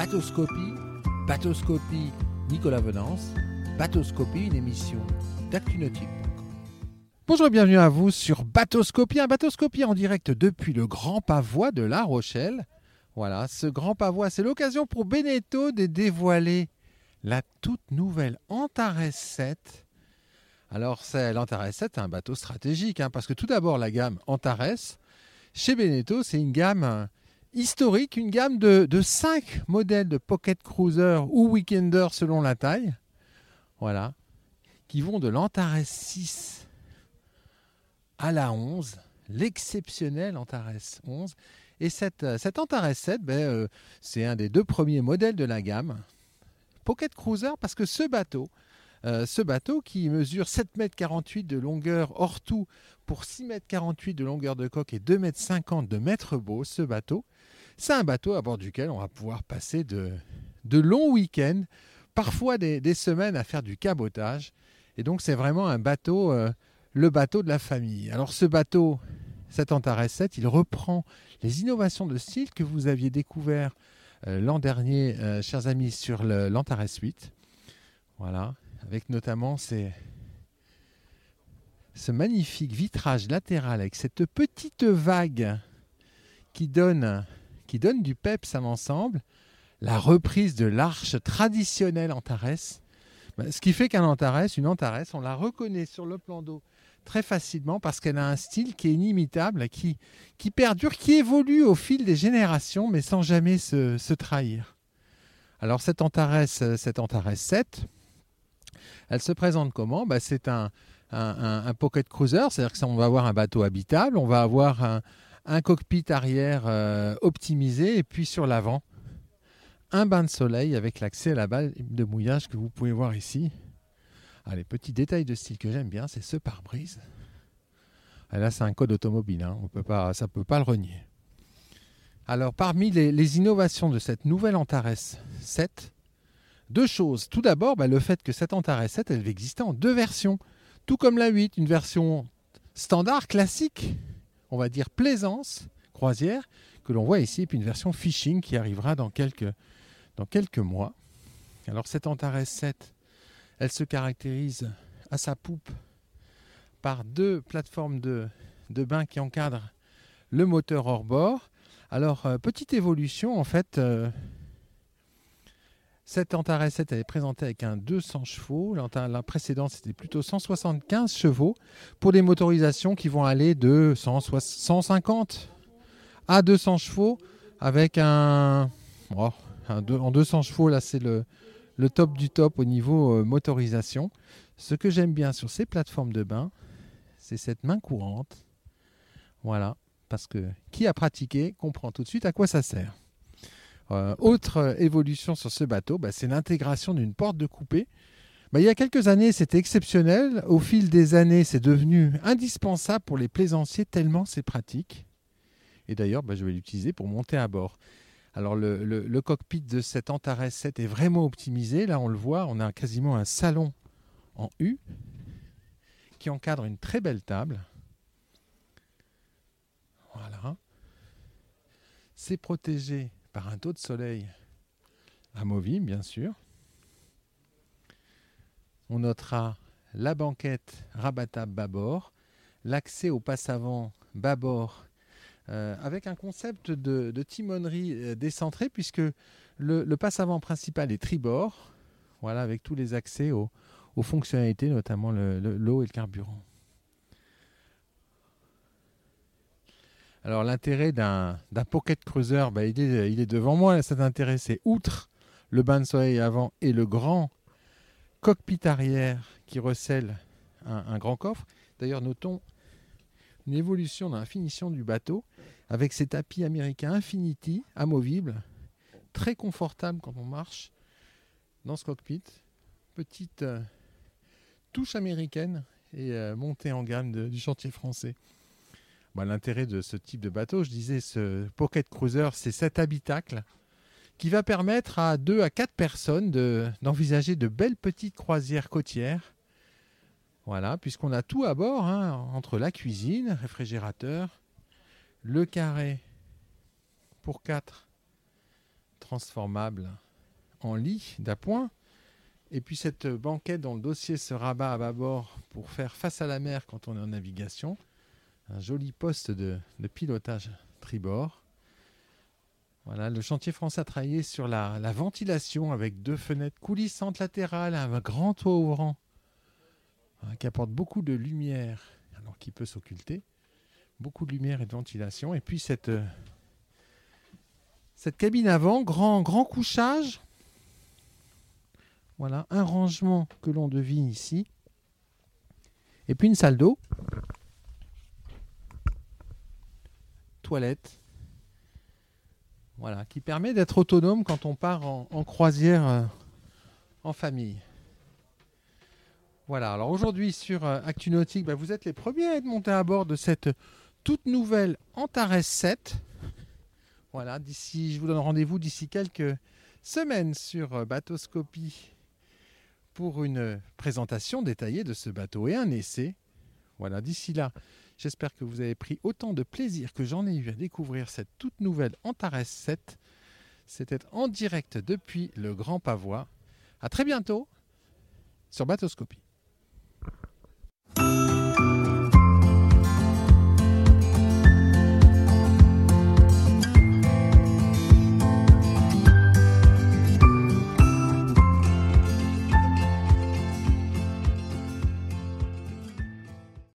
Batoscopie, Batoscopie Nicolas Venance, Batoscopie, une émission d'ActuNautique. Bonjour et bienvenue à vous sur Batoscopie, un Batoscopie en direct depuis le Grand Pavois de La Rochelle. Voilà, ce Grand Pavois, c'est l'occasion pour Beneteau de dévoiler la toute nouvelle Antares 7. Alors, l'Antares 7 est un bateau stratégique, hein, parce que tout d'abord, la gamme Antares, chez Beneteau, c'est une gamme historique, une gamme de, de 5 modèles de Pocket Cruiser ou Weekender selon la taille. Voilà. Qui vont de l'Antares 6 à la 11, l'exceptionnel Antares 11. Et cette, cette Antares 7, ben, euh, c'est un des deux premiers modèles de la gamme. Pocket Cruiser, parce que ce bateau, euh, ce bateau qui mesure 7,48 m de longueur hors tout pour 6,48 m de longueur de coque et 2,50 m de mètre beau, ce bateau, c'est un bateau à bord duquel on va pouvoir passer de, de longs week-ends, parfois des, semaines à faire du cabotage. Et donc c'est vraiment un bateau, euh, le bateau de la famille. Alors ce bateau, cet Antares 7, il reprend les innovations de style que vous aviez découvert euh, l'an dernier, chers amis, sur l'Antares 8. Voilà, avec notamment ce magnifique vitrage latéral avec cette petite vague qui donne, du peps à l'ensemble, la reprise de l'arche traditionnelle Antares. Bah, ce qui fait qu'un Antares, une Antares, on la reconnaît sur le plan d'eau très facilement parce qu'elle a un style qui est inimitable, qui, perdure, qui évolue au fil des générations, mais sans jamais se, se trahir. Alors cette Antares, cette Antares 7, elle se présente comment? Bah, C'est un, un, pocket cruiser, c'est-à-dire qu'on va avoir un bateau habitable, on va avoir un, cockpit arrière euh, optimisé, et puis sur l'avant, un bain de soleil avec l'accès à la balle de mouillage que vous pouvez voir ici. Ah, les petits détails de style que j'aime bien, c'est ce pare-brise. Ah, là, c'est un code automobile, hein. on peut pas, ça ne peut pas le renier. Alors, parmi les, innovations de cette nouvelle Antares 7, deux choses. Tout d'abord, bah, le fait que cette Antares 7, elle existait en deux versions. Tout comme la 8, une version standard, classique, on va dire plaisance, croisière, que l'on voit ici, et puis une version fishing qui arrivera dans quelques, mois. Alors cette Antares 7, elle se caractérise à sa poupe par deux plateformes de, de bain qui encadrent le moteur hors bord. Alors, euh, petite évolution, en fait, euh, cette Antares 7 elle est présentée avec un 200 chevaux. La précédente, c'était plutôt 175 chevaux pour des motorisations qui vont aller de 150 à 200 chevaux avec un, oh, en 200 chevaux. Là, c'est le, le, top du top au niveau euh, motorisation. Ce que j'aime bien sur ces plateformes de bain, c'est cette main courante. Voilà, parce que qui a pratiqué comprend tout de suite à quoi ça sert. Euh, autre évolution sur ce bateau, bah, c'est l'intégration d'une porte de coupée. Bah, il y a quelques années, c'était exceptionnel. Au fil des années, c'est devenu indispensable pour les plaisanciers tellement c'est pratique. Et d'ailleurs, bah, je vais l'utiliser pour monter à bord. Alors le, cockpit de cet Antares 7 est vraiment optimisé. Là, on le voit, on a quasiment un salon en U qui encadre une très belle table. Voilà. C'est protégé par un taux de soleil amovible, bien sûr. On notera la banquette rabattable bâbord, l'accès au passe avant bâbord euh, avec un concept de, timonerie euh, décentré puisque le, passe avant principal est tribord, voilà, avec tous les accès aux, fonctionnalités, notamment l'eau et le carburant. Alors l'intérêt d'un pocket cruiser, bah, il, est, devant moi. Cet intérêt, c'est outre le bain de soleil avant et le grand cockpit arrière qui recèle un, grand coffre. D'ailleurs, notons une évolution dans la finition du bateau avec ces tapis américains Infinity amovibles, très confortable quand on marche dans ce cockpit. Petite euh, touche américaine et euh, montée en gamme du chantier français. Bah, l'intérêt de ce type de bateau, je disais, ce Pocket Cruiser, c'est cet habitacle qui va permettre à deux à quatre personnes d'envisager de, belles petites croisières côtières. Voilà, puisqu'on a tout à bord, hein, entre la cuisine, réfrigérateur, le carré pour quatre transformable en lit d'appoint. Et puis cette banquette dont le dossier se rabat à bâbord pour faire face à la mer quand on est en navigation. Un joli poste de, pilotage tribord. Voilà, le chantier français a travaillé sur la, la, ventilation avec deux fenêtres coulissantes latérales, un grand toit ouvrant hein, qui apporte beaucoup de lumière, alors qui peut s'occulter. Beaucoup de lumière et de ventilation. Et puis cette, cette cabine avant, grand, grand couchage. Voilà, un rangement que l'on devine ici. Et puis une salle d'eau. Voilà, qui permet d'être autonome quand on part en, croisière euh, en famille. Voilà, alors aujourd'hui sur euh, ActuNautique, bah, vous êtes les premiers à être montés à bord de cette toute nouvelle Antares 7. Voilà, d'ici, je vous donne rendez-vous d'ici quelques semaines sur euh, Bateauscopie pour une présentation détaillée de ce bateau et un essai. Voilà, d'ici là, J'espère que vous avez pris autant de plaisir que j'en ai eu à découvrir cette toute nouvelle Antares 7. C'était en direct depuis le Grand Pavois. À très bientôt sur Batoscopie.